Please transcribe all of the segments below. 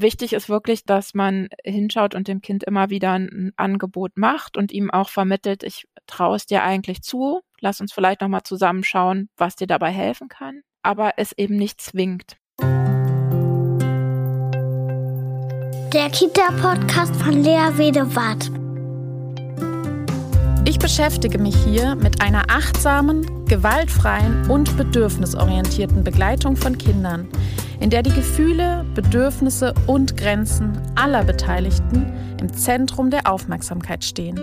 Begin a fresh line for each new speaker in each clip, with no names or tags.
Wichtig ist wirklich, dass man hinschaut und dem Kind immer wieder ein Angebot macht und ihm auch vermittelt, ich traue es dir eigentlich zu, lass uns vielleicht nochmal zusammenschauen, was dir dabei helfen kann, aber es eben nicht zwingt.
Der Kita-Podcast von Lea Wedewart.
Ich beschäftige mich hier mit einer achtsamen, gewaltfreien und bedürfnisorientierten Begleitung von Kindern, in der die Gefühle, Bedürfnisse und Grenzen aller Beteiligten im Zentrum der Aufmerksamkeit stehen.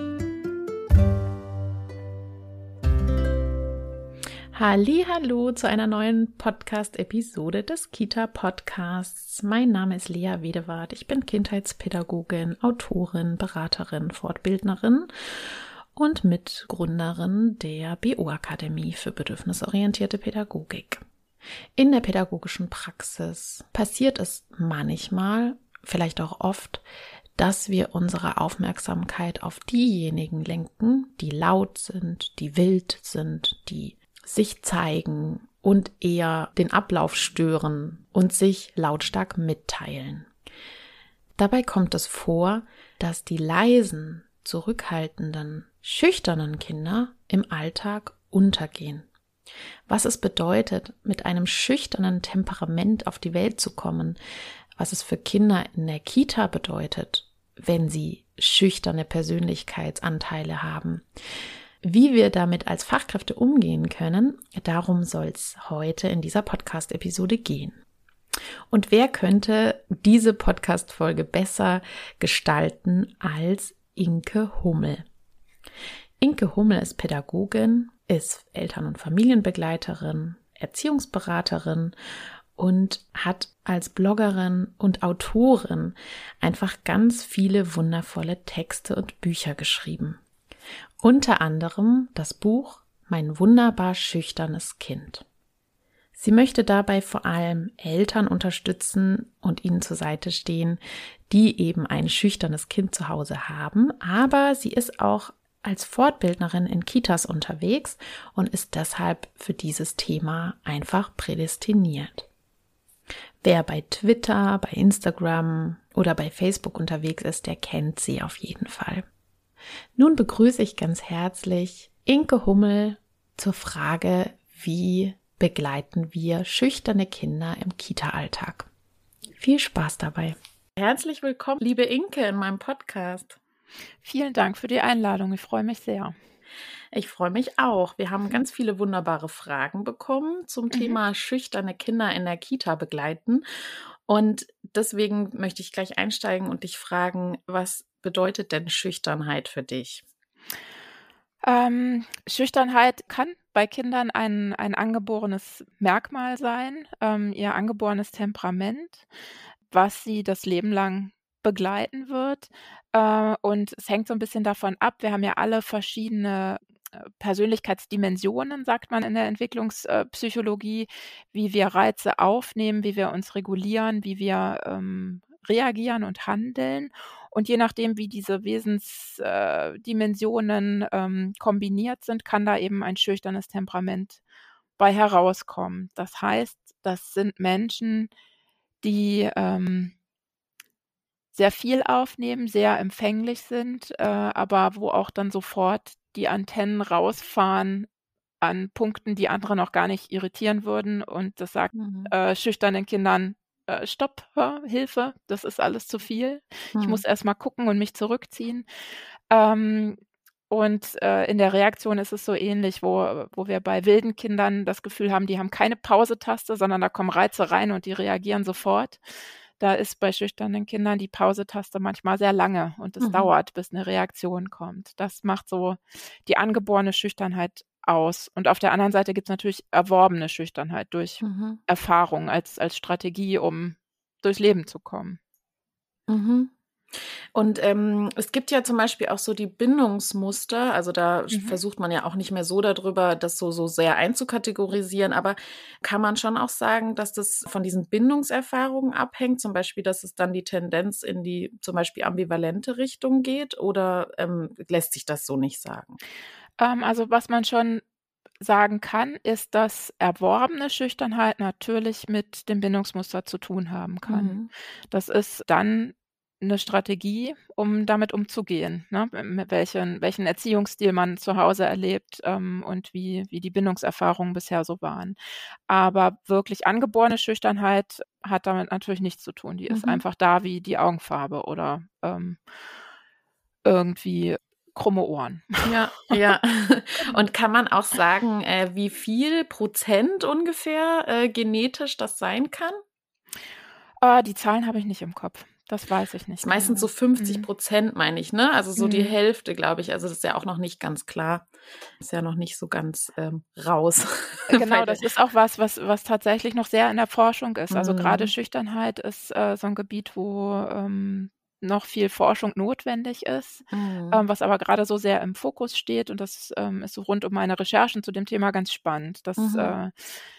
Hallo zu einer neuen Podcast-Episode des Kita-Podcasts. Mein Name ist Lea Wedewart. Ich bin Kindheitspädagogin, Autorin, Beraterin, Fortbildnerin und Mitgründerin der BO-Akademie für bedürfnisorientierte Pädagogik. In der pädagogischen Praxis passiert es manchmal, vielleicht auch oft, dass wir unsere Aufmerksamkeit auf diejenigen lenken, die laut sind, die wild sind, die sich zeigen und eher den Ablauf stören und sich lautstark mitteilen. Dabei kommt es vor, dass die leisen, zurückhaltenden, schüchternen Kinder im Alltag untergehen. Was es bedeutet, mit einem schüchternen Temperament auf die Welt zu kommen, was es für Kinder in der Kita bedeutet, wenn sie schüchterne Persönlichkeitsanteile haben. Wie wir damit als Fachkräfte umgehen können, darum soll es heute in dieser Podcast-Episode gehen. Und wer könnte diese Podcast-Folge besser gestalten als Inke Hummel. Inke Hummel ist Pädagogin, ist Eltern- und Familienbegleiterin, Erziehungsberaterin und hat als Bloggerin und Autorin einfach ganz viele wundervolle Texte und Bücher geschrieben. Unter anderem das Buch Mein wunderbar schüchternes Kind. Sie möchte dabei vor allem Eltern unterstützen und ihnen zur Seite stehen, die eben ein schüchternes Kind zu Hause haben, aber sie ist auch als Fortbildnerin in Kitas unterwegs und ist deshalb für dieses Thema einfach prädestiniert. Wer bei Twitter, bei Instagram oder bei Facebook unterwegs ist, der kennt sie auf jeden Fall. Nun begrüße ich ganz herzlich Inke Hummel zur Frage, wie begleiten wir schüchterne Kinder im Kita-Alltag. Viel Spaß dabei. Herzlich willkommen, liebe Inke, in meinem Podcast.
Vielen Dank für die Einladung. Ich freue mich sehr.
Ich freue mich auch. Wir haben ganz viele wunderbare Fragen bekommen zum mhm. Thema schüchterne Kinder in der Kita begleiten. Und deswegen möchte ich gleich einsteigen und dich fragen, was bedeutet denn Schüchternheit für dich?
Ähm, Schüchternheit kann bei Kindern ein, ein angeborenes Merkmal sein, ähm, ihr angeborenes Temperament, was sie das Leben lang begleiten wird. Äh, und es hängt so ein bisschen davon ab. Wir haben ja alle verschiedene äh, Persönlichkeitsdimensionen, sagt man in der Entwicklungspsychologie, wie wir Reize aufnehmen, wie wir uns regulieren, wie wir ähm, reagieren und handeln. Und je nachdem, wie diese Wesensdimensionen äh, ähm, kombiniert sind, kann da eben ein schüchternes Temperament bei herauskommen. Das heißt, das sind Menschen, die ähm, sehr viel aufnehmen, sehr empfänglich sind, äh, aber wo auch dann sofort die Antennen rausfahren an Punkten, die andere noch gar nicht irritieren würden. Und das sagt mhm. äh, schüchternen Kindern, äh, Stopp, hör, Hilfe, das ist alles zu viel. Hm. Ich muss erst mal gucken und mich zurückziehen. Ähm, und äh, in der Reaktion ist es so ähnlich, wo, wo wir bei wilden Kindern das Gefühl haben, die haben keine Pause-Taste, sondern da kommen Reize rein und die reagieren sofort. Da ist bei schüchternen Kindern die Pause-Taste manchmal sehr lange und es mhm. dauert, bis eine Reaktion kommt. Das macht so die angeborene Schüchternheit aus. Und auf der anderen Seite gibt es natürlich erworbene Schüchternheit durch mhm. Erfahrung als, als Strategie, um durchs Leben zu kommen.
Mhm. Und ähm, es gibt ja zum Beispiel auch so die Bindungsmuster, also da mhm. versucht man ja auch nicht mehr so darüber, das so, so sehr einzukategorisieren, aber kann man schon auch sagen, dass das von diesen Bindungserfahrungen abhängt, zum Beispiel, dass es dann die Tendenz in die zum Beispiel ambivalente Richtung geht oder ähm, lässt sich das so nicht sagen?
Ähm, also was man schon sagen kann, ist, dass erworbene Schüchternheit natürlich mit dem Bindungsmuster zu tun haben kann.
Mhm.
Das ist dann eine Strategie, um damit umzugehen, ne? Mit welchen welchen Erziehungsstil man zu Hause erlebt, ähm, und wie wie die Bindungserfahrungen bisher so waren. Aber wirklich angeborene Schüchternheit hat damit natürlich nichts zu tun. Die ist
Mhm.
einfach da wie die Augenfarbe oder, ähm, irgendwie krumme Ohren.
Ja, ja. Und kann man auch sagen, äh, wie viel Prozent ungefähr äh, genetisch das sein kann?
Äh, die Zahlen habe ich nicht im Kopf. Das weiß ich nicht
ist meistens so
genau.
50
Mhm.
Prozent, meine ich, ne? Also so die
Mhm.
Hälfte, glaube ich. Also das ist ja auch noch nicht ganz klar. Ist ja noch nicht so ganz ähm, raus.
Genau, das ist auch was, was was tatsächlich noch sehr in der Forschung ist. Also,
Mhm.
Schüchternheit ist, äh, so 'n Gebiet, wo, ähm, noch viel Forschung notwendig ist,
Mhm.
ähm, was aber grade so sehr im Fokus steht und das, ähm, ist so rund um meine Recherchen zu dem Thema ganz spannend, dass,
Mhm.
äh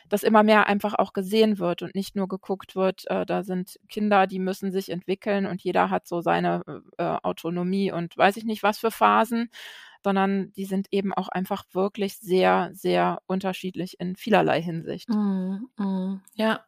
dass immer mehr einfach auch gesehen wird und nicht nur geguckt wird, äh, da sind Kinder, die müssen sich entwickeln und jeder hat so seine, äh, äh, Autonomie und weiß ich nicht was für Phasen, sondern die sind eben auch einfach wirklich sehr, sehr unterschiedlich in vielerlei Hinsicht.
Mhm, mhm, ja.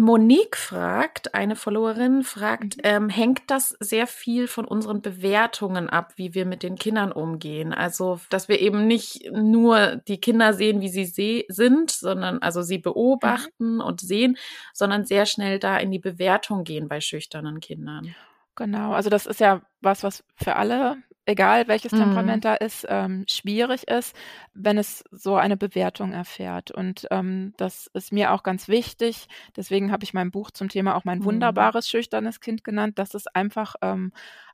Monique fragt, eine Followerin fragt,
Mhm.
ähm, hängt das sehr viel von unseren Bewertungen ab, wie wir mit den Kindern umgehen? Also, dass wir eben nicht nur die Kinder sehen, wie sie sind, sondern also sie
Mhm.
beobachten und sehen, sondern sehr schnell da in die Bewertung gehen bei schüchternen Kindern.
Genau, also das ist ja was, was für alle, egal welches
Mhm.
Temperament da ist, ähm, schwierig ist, wenn es so eine Bewertung erfährt. Und, ähm, das ist mir auch ganz wichtig. Deswegen habe ich mein Buch zum Thema auch mein
Mhm.
wunderbares schüchternes Kind genannt, dass es einfach, ähm,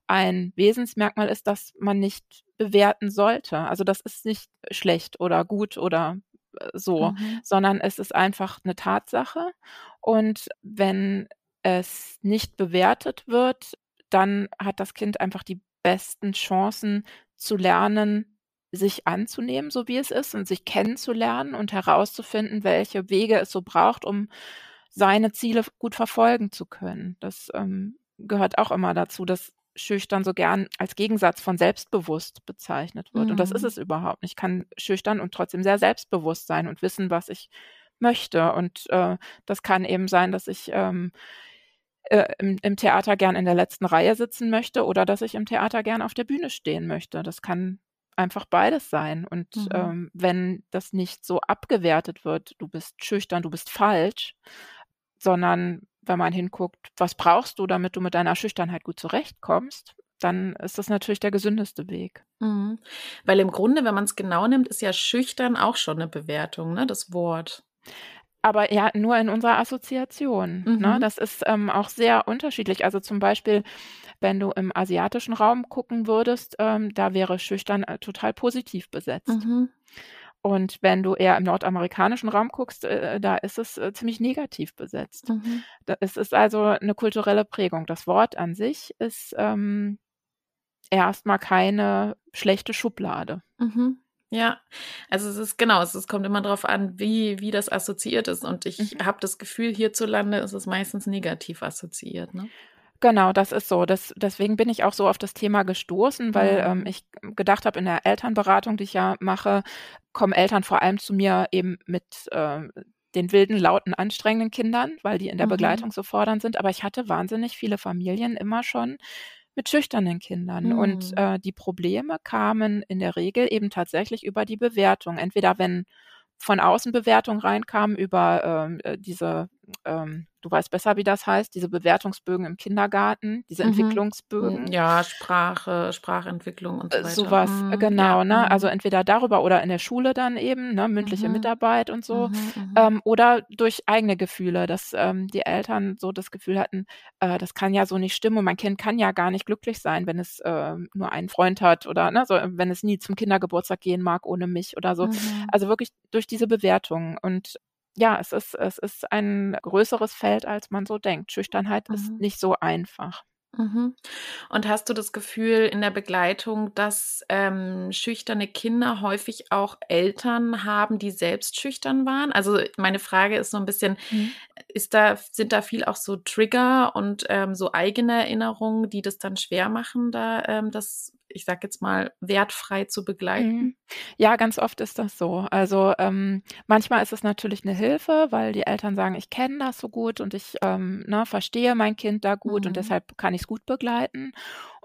ein Wesensmerkmal ist, das man nicht bewerten sollte. Also, das ist nicht schlecht oder gut oder, äh, so,
Mhm.
sondern es ist einfach 'ne Tatsache. Und wenn es nicht bewertet wird, dann hat das Kind einfach die besten Chancen zu lernen, sich anzunehmen, so wie es ist und sich kennenzulernen und herauszufinden, welche Wege es so braucht, um seine Ziele gut verfolgen zu können. Das, ähm, gehört auch immer dazu, dass schüchtern so gern als Gegensatz von selbstbewusst bezeichnet wird. Und das ist
Mhm.
es überhaupt nicht. Ich kann schüchtern und trotzdem sehr selbstbewusst sein und wissen, was ich möchte. Und, äh, das kann eben sein, dass ich, ähm, äh, im im Theater gern in der letzten Reihe sitzen möchte oder dass ich im Theater gern auf der Bühne stehen möchte. Das kann einfach beides sein. Und,
Mhm.
ähm, wenn das nicht so abgewertet wird: „Du bist schüchtern, du bist falsch“, sondern wenn man hinguckt: „Was brauchst du, damit du mit deiner Schüchternheit gut zurechtkommst?“, dann ist das natürlich der gesündeste Weg.
Mhm. Weil im Grunde, wenn man's genau nimmt, ist ja schüchtern auch schon 'ne Bewertung, ne, das Wort.
Aber ja, nur in unserer Assoziation, ne?
Mhm.
Das ist, ähm, auch sehr unterschiedlich. Also, zum Beispiel, wenn du im asiatischen Raum gucken würdest, ähm, da wäre schüchtern, äh, total positiv besetzt.
Mhm.
Und wenn du eher im nordamerikanischen Raum guckst, äh, da ist es, äh, ziemlich negativ besetzt.
Mhm.
Da es ist also 'ne kulturelle Prägung. Das Wort an sich ist, ähm, erst mal keine schlechte Schublade.
Mhm. Ja, also es ist genau, es kommt immer drauf an, wie wie das assoziiert ist. Und ich
Mhm.
habe das Gefühl, hierzulande ist es meistens negativ assoziiert, ne?
Genau, das ist so. Das deswegen bin ich auch so auf das Thema gestoßen, weil, ähm,
Mhm.
ich gedacht habe, in der Elternberatung, die ich ja mache, kommen Eltern vor allem zu mir eben mit, äh, den wilden, lauten, anstrengenden Kindern, weil die in der
Mhm.
Begleitung so fordernd sind. Aber ich hatte wahnsinnig viele Familien immer schon mit schüchternen Kindern. Und,
Mhm.
äh, die Probleme kamen in der Regel eben tatsächlich über die Bewertung. Entweder wenn von außen Bewertungen reinkamen über, ähm, äh, diese, ähm du weißt besser, wie das heißt, diese Bewertungsbögen im Kindergarten, diese
Mhm.
Entwicklungsbögen.
Hm, ja, Sprache Sprachentwicklung und so
Äh,
weiter.
so was, äh,
Mhm,
genau,
ja,
ne? Also,
mhm.
entweder darüber oder in der Schule dann eben, ne, mündliche
Mhm.
Mitarbeit und so,
Mhm, mhm.
ähm, oder durch eigene Gefühle, dass, ähm, die Eltern so das Gefühl hatten, äh, das kann ja so nicht stimmen und mein Kind kann ja gar nicht glücklich sein, wenn es, ähm, nur einen Freund hat oder, ne, so wenn es nie zum Kindergeburtstag gehen mag ohne mich oder so. Also, wirklich durch diese Bewertung. Und ja, es ist es ist ein größeres Feld, als man so denkt. Schüchternheit ist
Mhm.
nicht so einfach.
Mhm. Und hast du das Gefühl in der Begleitung, dass, ähm, schüchterne Kinder häufig auch Eltern haben, die selbst schüchtern waren? Also, meine Frage ist so 'n bisschen,
Mhm.
ist da sind da viel auch so Trigger und, ähm, so eigene Erinnerungen, die das dann schwer machen, da, ähm, das ich sag jetzt mal, wertfrei zu begleiten? Mhm.
Ja, ganz oft ist das so. Also ähm, manchmal ist es natürlich eine Hilfe, weil die Eltern sagen, ich kenne das so gut und ich ähm, ne, verstehe mein Kind da gut mhm. und deshalb kann ich es gut begleiten.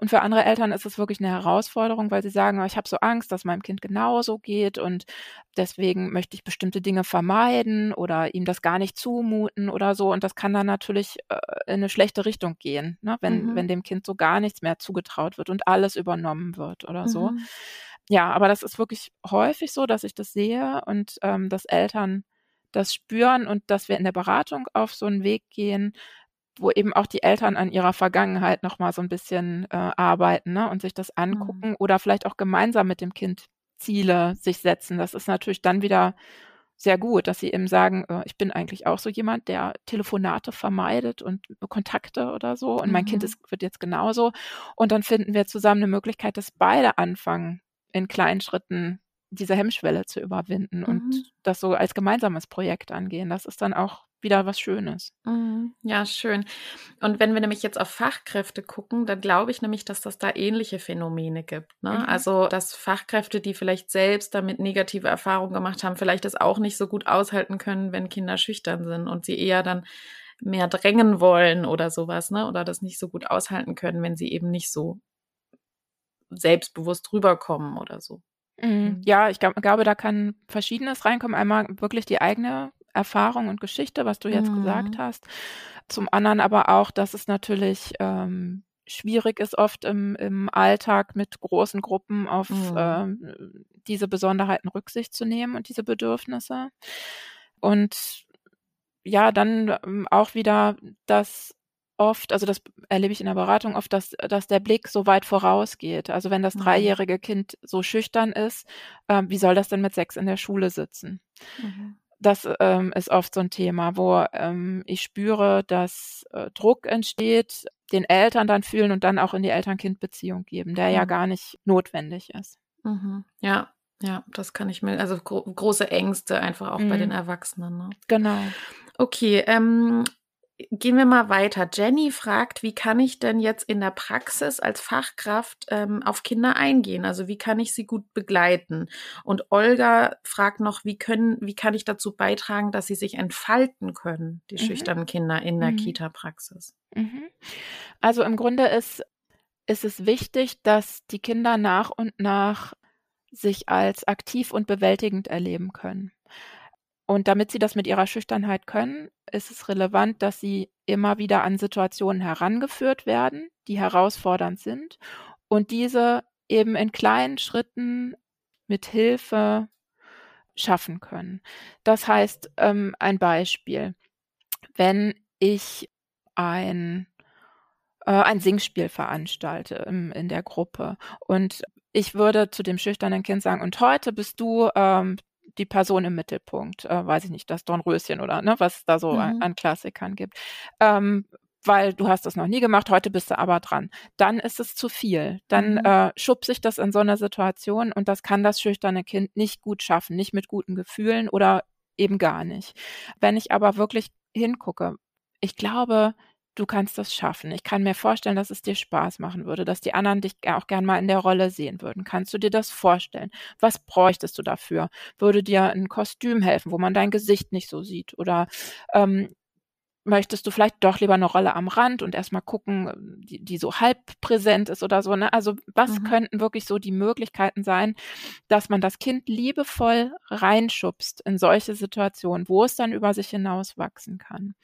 Und für andere Eltern ist es wirklich eine Herausforderung, weil sie sagen, ich habe so Angst, dass meinem Kind genauso geht und deswegen möchte ich bestimmte Dinge vermeiden oder ihm das gar nicht zumuten oder so. Und das kann dann natürlich äh, in eine schlechte Richtung gehen, ne? wenn, mhm. wenn dem Kind so gar nichts mehr zugetraut wird und alles übernommen wird oder so. Mhm. Ja, aber das ist wirklich häufig so, dass ich das sehe und ähm, dass Eltern das spüren und dass wir in der Beratung auf so einen Weg gehen, wo eben auch die Eltern an ihrer Vergangenheit noch mal so ein bisschen äh, arbeiten ne, und sich das angucken mhm. oder vielleicht auch gemeinsam mit dem Kind Ziele sich setzen. Das ist natürlich dann wieder sehr gut, dass sie eben sagen, äh, ich bin eigentlich auch so jemand, der Telefonate vermeidet und Kontakte oder so und mhm. mein Kind mhm. ist, wird jetzt genauso und dann finden wir zusammen eine Möglichkeit, dass beide anfangen, in kleinen Schritten diese Hemmschwelle zu überwinden mhm. und das so als gemeinsames Projekt angehen. Das ist dann auch wieder was Schönes.
Mhm. Ja, schön. Und wenn wir nämlich jetzt auf Fachkräfte gucken, dann glaube ich nämlich, dass das da ähnliche Phänomene gibt. Ne? Mhm. Also, dass Fachkräfte, die vielleicht selbst damit negative Erfahrungen gemacht haben, vielleicht das auch nicht so gut aushalten können, wenn Kinder schüchtern sind und sie eher dann mehr drängen wollen oder sowas, ne? Oder das nicht so gut aushalten können, wenn sie eben nicht so selbstbewusst rüberkommen oder so.
Mhm. mhm. Ja, ich glaube, da kann Verschiedenes reinkommen. Einmal wirklich die eigene Erfahrung und Geschichte, was du jetzt mhm. gesagt hast. Zum anderen aber auch, dass es natürlich ähm, schwierig ist, oft im, im Alltag mit großen Gruppen auf mhm. ähm, diese Besonderheiten Rücksicht zu nehmen und diese Bedürfnisse. Und ja, dann ähm, auch wieder das oft, also das erlebe ich in der Beratung oft, dass, dass der Blick so weit vorausgeht. Also wenn das mhm. dreijährige Kind so schüchtern ist, äh, wie soll das denn mit sechs in der Schule sitzen? Mhm. Das ähm, ist oft so ein Thema, wo ähm, ich spüre, dass äh, Druck entsteht, den Eltern dann fühlen und dann auch in die Eltern-Kind-Beziehung geben, der mhm. ja gar nicht notwendig ist.
Mhm. Ja, ja, das kann ich mir, also gro große Ängste einfach auch bei den mhm. Erwachsenen. Ne?
Genau.
Okay, ähm, Gehen wir mal weiter. Jenny fragt, wie kann ich denn jetzt in der Praxis als Fachkraft ähm, auf Kinder eingehen? Also wie kann ich sie gut begleiten? Und Olga fragt noch, wie können, wie kann ich dazu beitragen, dass sie sich entfalten können, die mhm. schüchternen Kinder in der mhm. Kita-Praxis? Mhm.
Also im Grunde ist, ist es wichtig, dass die Kinder nach und nach sich als aktiv und bewältigend erleben können. Und damit sie das mit ihrer Schüchternheit können, ist es relevant, dass sie immer wieder an Situationen herangeführt werden, die herausfordernd sind und diese eben in kleinen Schritten mit Hilfe schaffen können. Das heißt, ähm, ein Beispiel, wenn ich ein, äh, ein Singspiel veranstalte im, in der Gruppe und ich würde zu dem schüchternen Kind sagen, und heute bist du ähm, die Person im Mittelpunkt, äh, weiß ich nicht, das Dornröschen oder ne, was es da so mhm. an, an, Klassikern gibt. Ähm, weil du hast das noch nie gemacht, heute bist du aber dran. Dann ist es zu viel. Dann mhm. äh, schubst sich das in so einer Situation und das kann das schüchterne Kind nicht gut schaffen, nicht mit guten Gefühlen oder eben gar nicht. Wenn ich aber wirklich hingucke, ich glaube, du kannst das schaffen. Ich kann mir vorstellen, dass es dir Spaß machen würde, dass die anderen dich auch gern mal in der Rolle sehen würden. Kannst du dir das vorstellen? Was bräuchtest du dafür? Würde dir ein Kostüm helfen, wo man dein Gesicht nicht so sieht? Oder ähm, möchtest du vielleicht doch lieber eine Rolle am Rand und erstmal gucken, die, die so halb präsent ist oder so. Ne? Also was mhm. könnten wirklich so die Möglichkeiten sein, dass man das Kind liebevoll reinschubst in solche Situationen, wo es dann über sich hinaus wachsen kann?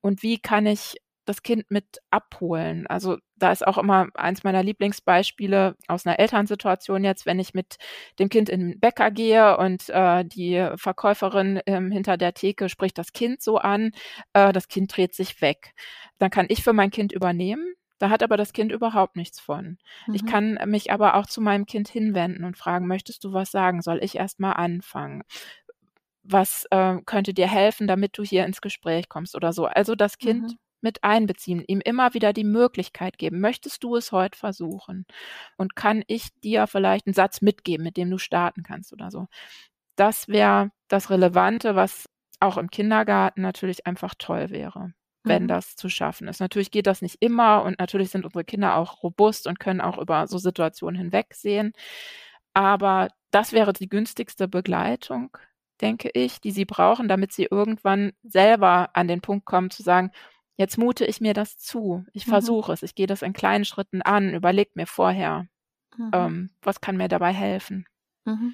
Und wie kann ich das Kind mit abholen. Also da ist auch immer eins meiner Lieblingsbeispiele aus einer Elternsituation jetzt, wenn ich mit dem Kind in den Bäcker gehe und äh, die Verkäuferin ähm, hinter der Theke spricht das Kind so an, äh, das Kind dreht sich weg. Dann kann ich für mein Kind übernehmen. Da hat aber das Kind überhaupt nichts von. Mhm. Ich kann mich aber auch zu meinem Kind hinwenden und fragen, möchtest du was sagen? Soll ich erst mal anfangen? was äh, könnte dir helfen, damit du hier ins Gespräch kommst oder so. Also das Kind mhm mit einbeziehen, ihm immer wieder die Möglichkeit geben. Möchtest du es heute versuchen? Und kann ich dir vielleicht einen Satz mitgeben, mit dem du starten kannst oder so? Das wäre das Relevante, was auch im Kindergarten natürlich einfach toll wäre. wenn
Mhm.
das zu schaffen ist. Natürlich geht das nicht immer und natürlich sind unsere Kinder auch robust und können auch über so Situationen hinwegsehen. Aber das wäre die günstigste Begleitung, denke ich, die sie brauchen, damit sie irgendwann selber an den Punkt kommen zu sagen, jetzt mute ich mir das zu. Ich
Mhm.
versuche es. Ich gehe das in kleinen Schritten an, überlege mir vorher,
Mhm.
ähm, was kann mir dabei helfen.
Mhm.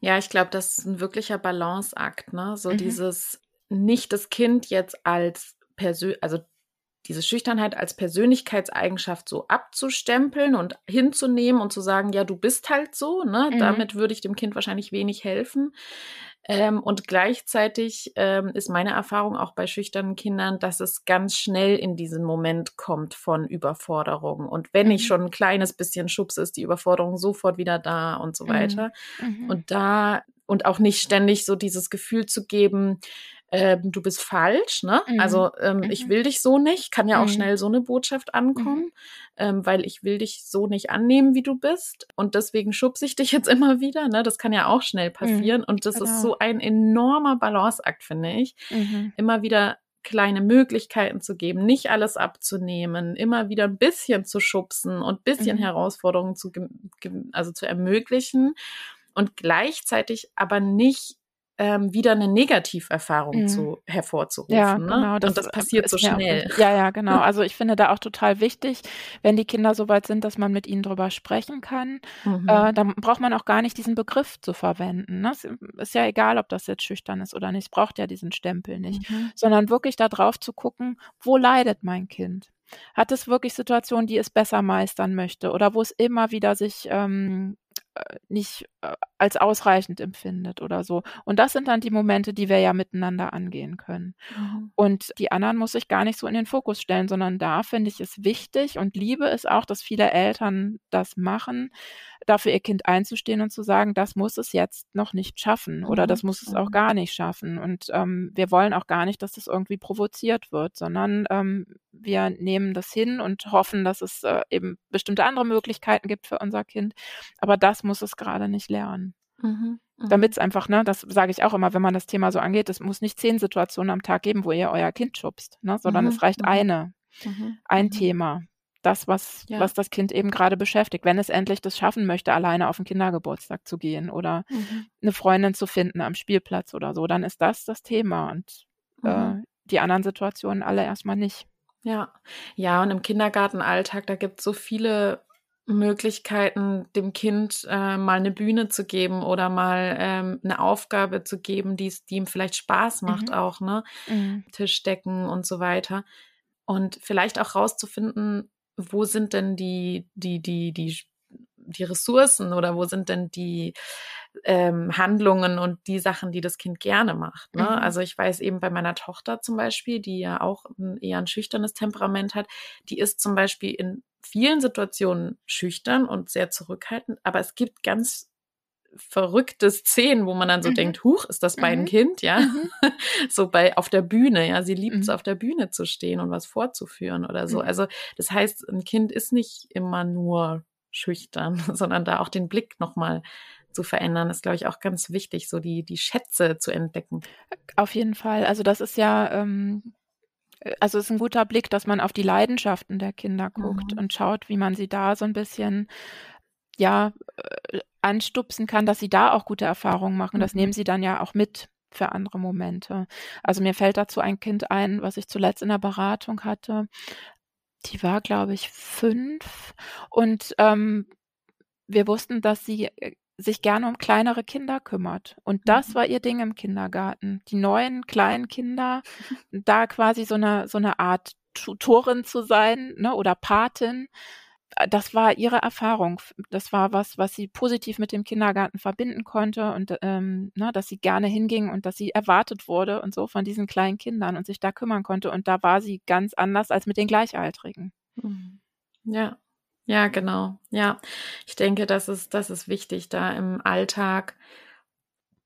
Ja, ich glaube, das ist ein wirklicher Balanceakt, ne? So
Mhm.
dieses nicht das Kind jetzt als Persön also diese Schüchternheit als Persönlichkeitseigenschaft so abzustempeln und hinzunehmen und zu sagen, ja, du bist halt so, ne?
Mhm.
Damit würde ich dem Kind wahrscheinlich wenig helfen. Ähm, und gleichzeitig ähm, ist meine Erfahrung auch bei schüchternen Kindern, dass es ganz schnell in diesen Moment kommt von Überforderung. Und wenn ich
Mhm.
schon ein kleines bisschen schubse, ist die Überforderung sofort wieder da und so
Mhm.
weiter.
Mhm.
Und da und auch nicht ständig so dieses Gefühl zu geben, ähm, du bist falsch, ne?
Mhm.
Also ähm, ich
Mhm.
will dich so nicht, kann ja auch
Mhm.
schnell so eine Botschaft ankommen,
Mhm.
ähm, weil ich will dich so nicht annehmen, wie du bist und deswegen schubse ich dich jetzt immer wieder, ne? Das kann ja auch schnell passieren und das
Genau.
ist so ein enormer Balanceakt, finde ich,
Mhm.
immer wieder kleine Möglichkeiten zu geben, nicht alles abzunehmen, immer wieder ein bisschen zu schubsen und ein bisschen
Mhm.
Herausforderungen zu, also zu ermöglichen und gleichzeitig aber nicht ähm, wieder eine Negativerfahrung
Mhm.
zu, hervorzurufen.
Ja,
ne?
genau.
und das passiert so
auch
schnell.
wichtig. Ja, ja, genau. Also ich finde da auch total wichtig, wenn die Kinder so weit sind, dass man mit ihnen drüber sprechen kann,
Mhm.
äh, dann braucht man auch gar nicht diesen Begriff zu verwenden. Ne? Es ist ja egal, ob das jetzt schüchtern ist oder nicht. Es braucht ja diesen Stempel nicht.
Mhm.
Sondern wirklich da drauf zu gucken, wo leidet mein Kind? Hat es wirklich Situationen, die es besser meistern möchte oder wo es immer wieder sich ähm, äh, nicht äh, als ausreichend empfindet oder so. Und das sind dann die Momente, die wir ja miteinander angehen können.
Mhm.
Und die anderen muss ich gar nicht so in den Fokus stellen, sondern da finde ich es wichtig und liebe es auch, dass viele Eltern das machen, dafür ihr Kind einzustehen und zu sagen, das muss es jetzt noch nicht schaffen oder
Mhm.
das muss es auch
Mhm.
gar nicht schaffen. Und ähm, wir wollen auch gar nicht, dass das irgendwie provoziert wird, sondern ähm, wir nehmen das hin und hoffen, dass es äh, eben bestimmte andere Möglichkeiten gibt für unser Kind. Aber das muss es gerade nicht lernen.
Mhm. Mhm.
Damit es einfach, ne, das sage ich auch immer, wenn man das Thema so angeht, es muss nicht zehn Situationen am Tag geben, wo ihr euer Kind schubst, ne, sondern
Mhm,
es reicht
mhm.
eine,
Mhm.
ein
Mhm.
Thema. Das, was,
Ja.
was das Kind eben gerade beschäftigt, wenn es endlich das schaffen möchte, alleine auf den Kindergeburtstag zu gehen oder eine Freundin zu finden am Spielplatz oder so, dann ist das das Thema und äh, die anderen Situationen alle erstmal nicht.
Ja, ja, und im Kindergartenalltag, da gibt es so viele Möglichkeiten, dem Kind äh, mal eine Bühne zu geben oder mal ähm, eine Aufgabe zu geben, die's, die ihm vielleicht Spaß macht,
Mhm.
auch, ne?
Mhm.
Tischdecken und so weiter. Und vielleicht auch rauszufinden, wo sind denn die, die, die, die, die Ressourcen oder wo sind denn die ähm, Handlungen und die Sachen, die das Kind gerne macht. Ne?
Mhm.
Also ich weiß eben bei meiner Tochter zum Beispiel, die ja auch ein, eher ein schüchternes Temperament hat, die ist zum Beispiel in vielen Situationen schüchtern und sehr zurückhaltend, aber es gibt ganz verrückte Szenen, wo man dann so
Mhm.
denkt, huch, ist das mein
Mhm.
Kind, ja?
Mhm.
so bei auf der Bühne, ja, sie liebt es
Mhm.
auf der Bühne zu stehen und was vorzuführen oder so. Also das heißt, ein Kind ist nicht immer nur schüchtern, sondern da auch den Blick nochmal zu verändern, ist, glaube ich, auch ganz wichtig, so die, die Schätze zu entdecken.
Auf jeden Fall. Also das ist ja, ähm, äh, also es ist ein guter Blick, dass man auf die Leidenschaften der Kinder guckt
Mhm.
und schaut, wie man sie da so ein bisschen, ja, äh, anstupsen kann, dass sie da auch gute Erfahrungen machen. Das
Mhm.
nehmen sie dann ja auch mit für andere Momente. Also mir fällt dazu ein Kind ein, was ich zuletzt in der Beratung hatte. Die war, glaube ich, fünf und ähm, wir wussten, dass sie äh, sich gerne um kleinere Kinder kümmert. Und das
Mhm.
war ihr Ding im Kindergarten. Die neuen kleinen Kinder, da quasi so eine, so eine Art Tutorin zu sein, ne, oder Patin. Äh, Das war ihre Erfahrung. Das war was, was sie positiv mit dem Kindergarten verbinden konnte und ähm, ne, dass sie gerne hinging und dass sie erwartet wurde und so von diesen kleinen Kindern und sich da kümmern konnte. Und da war sie ganz anders als mit den Gleichaltrigen.
Mhm. Ja, ja, genau. Ja, ich denke, das ist, das ist wichtig, da im Alltag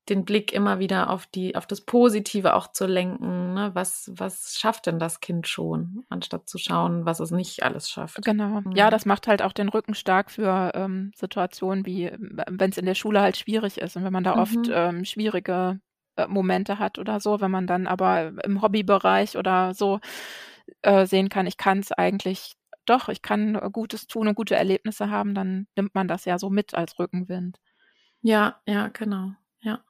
den Blick immer wieder auf die, auf das Positive auch zu lenken. Ne? Was, was schafft denn das Kind schon, anstatt zu schauen, was es nicht alles schafft.
Genau.
Mhm.
Ja, das macht halt auch den Rücken stark für ähm, Situationen wie, wenn es in der Schule halt schwierig ist und wenn man da oft
Mhm.
ähm, schwierige Momente hat oder so, wenn man dann aber im Hobbybereich oder so äh, sehen kann, ich kann es eigentlich doch, ich kann Gutes tun und gute Erlebnisse haben, dann nimmt man das ja so mit als Rückenwind.
Ja, ja, genau. Ja.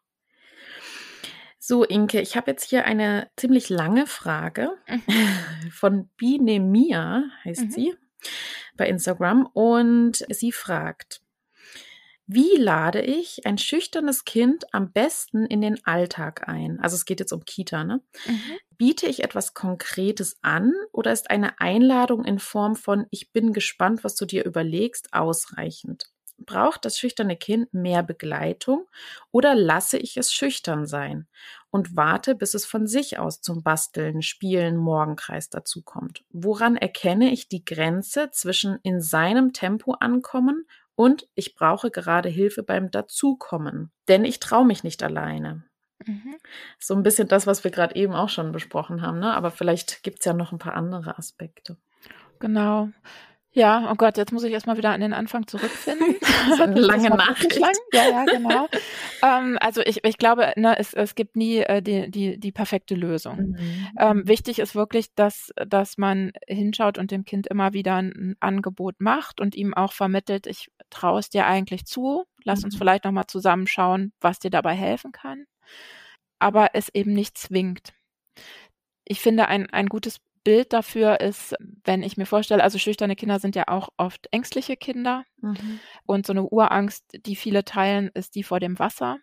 So, Inke, ich habe jetzt hier eine ziemlich lange Frage mhm. von Binemia, heißt mhm. sie, bei Instagram. Und sie fragt, wie lade ich ein schüchternes Kind am besten in den Alltag ein? Also es geht jetzt um Kita, ne? Mhm. Biete ich etwas Konkretes an oder ist eine Einladung in Form von Ich bin gespannt, was du dir überlegst, ausreichend? Braucht das schüchterne Kind mehr Begleitung oder lasse ich es schüchtern sein und warte, bis es von sich aus zum Basteln, Spielen, Morgenkreis dazukommt? Woran erkenne ich die Grenze zwischen in seinem Tempo ankommen und ich brauche gerade Hilfe beim Dazukommen, denn ich traue mich nicht alleine. Mhm. So ein bisschen das, was wir gerade eben auch schon besprochen haben, ne? aber vielleicht gibt es ja noch ein paar andere Aspekte.
Genau. Ja, oh Gott, jetzt muss ich erstmal wieder an den Anfang zurückfinden.
so eine lange Nachricht. Lang.
Ja, ja, genau. ähm, also ich, ich glaube, ne, es, es gibt nie äh, die, die, die perfekte Lösung. Mhm. Ähm, wichtig ist wirklich, dass, dass man hinschaut und dem Kind immer wieder ein Angebot macht und ihm auch vermittelt, ich traue es dir eigentlich zu, lass mhm. uns vielleicht nochmal zusammenschauen, was dir dabei helfen kann. Aber es eben nicht zwingt. Ich finde, ein, ein gutes Bild dafür ist, wenn ich mir vorstelle, also schüchterne Kinder sind ja auch oft ängstliche Kinder. Mhm. Und so eine Urangst, die viele teilen, ist die vor dem Wasser.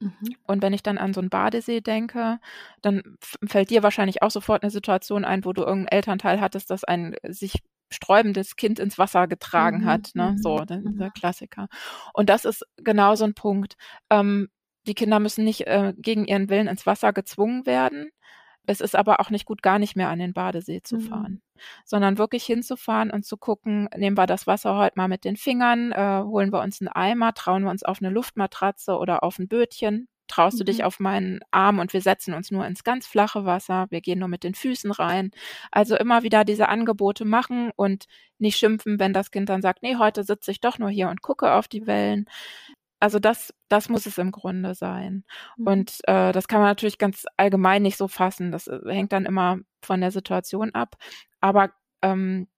Mhm. Und wenn ich dann an so einen Badesee denke, dann fällt dir wahrscheinlich auch sofort eine Situation ein, wo du irgendeinen Elternteil hattest, das ein sich sträubendes Kind ins Wasser getragen mhm. hat. Ne? So, mhm. dieser Klassiker. Und das ist genau so ein Punkt. Ähm, die Kinder müssen nicht äh, gegen ihren Willen ins Wasser gezwungen werden, es ist aber auch nicht gut, gar nicht mehr an den Badesee zu mhm. fahren, mhm. sondern wirklich hinzufahren und zu gucken, nehmen wir das Wasser heute mal mit den Fingern, äh, holen wir uns einen Eimer, trauen wir uns auf eine Luftmatratze oder auf ein Bötchen, traust du dich mhm. auf meinen Arm und wir setzen uns nur ins ganz flache Wasser, wir gehen nur mit den Füßen rein. Also immer wieder diese Angebote machen und nicht schimpfen, wenn das Kind dann sagt, nee, heute sitze ich doch nur hier und gucke auf die Wellen also das, das muss es im Grunde sein. Mhm. Und äh, das kann man natürlich ganz allgemein nicht so fassen. Das äh, hängt dann immer von der Situation ab. Aber ähm,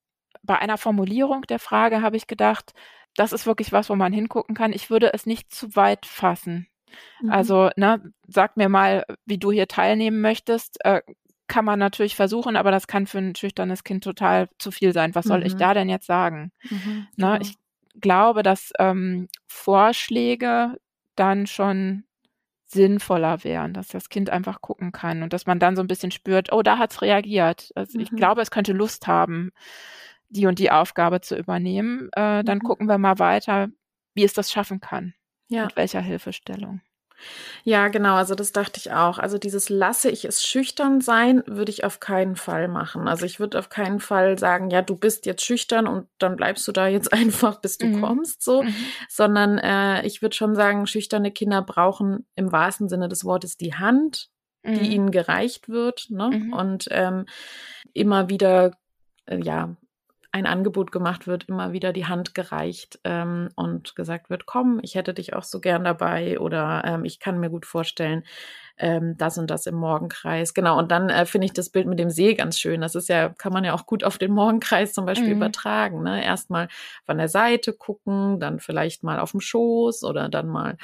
bei einer Formulierung der Frage habe ich gedacht, das ist wirklich was, wo man hingucken kann. Ich würde es nicht zu weit fassen. Mhm. Also, ne, sag mir mal, wie du hier teilnehmen möchtest. Äh, kann man natürlich versuchen, aber das kann für ein schüchternes Kind total zu viel sein. Was soll mhm. ich da denn jetzt sagen? Mhm, genau. ne, ich glaube, dass ähm, Vorschläge dann schon sinnvoller wären, dass das Kind einfach gucken kann und dass man dann so ein bisschen spürt, oh, da hat's reagiert. Also mhm. ich glaube, es könnte Lust haben, die und die Aufgabe zu übernehmen. Äh, dann mhm. gucken wir mal weiter, wie es das schaffen kann. Ja. Mit welcher Hilfestellung.
Ja, genau, also das dachte ich auch. Also dieses lasse ich es schüchtern sein, würde ich auf keinen Fall machen. Also ich würde auf keinen Fall sagen, ja, du bist jetzt schüchtern und dann bleibst du da jetzt einfach, bis du mhm. kommst, so, mhm. sondern äh, ich würde schon sagen, schüchterne Kinder brauchen im wahrsten Sinne des Wortes die Hand, mhm. die ihnen gereicht wird, ne? Mhm. Und ähm, immer wieder äh, ja, ein Angebot gemacht wird, immer wieder die Hand gereicht ähm, und gesagt wird, komm, ich hätte dich auch so gern dabei oder ähm, ich kann mir gut vorstellen, ähm, das und das im Morgenkreis. Genau, und dann äh, finde ich das Bild mit dem See ganz schön. Das ist ja, kann man ja auch gut auf den Morgenkreis zum Beispiel mhm. übertragen. Ne? Erstmal von der Seite gucken, dann vielleicht mal auf dem Schoß oder dann mal,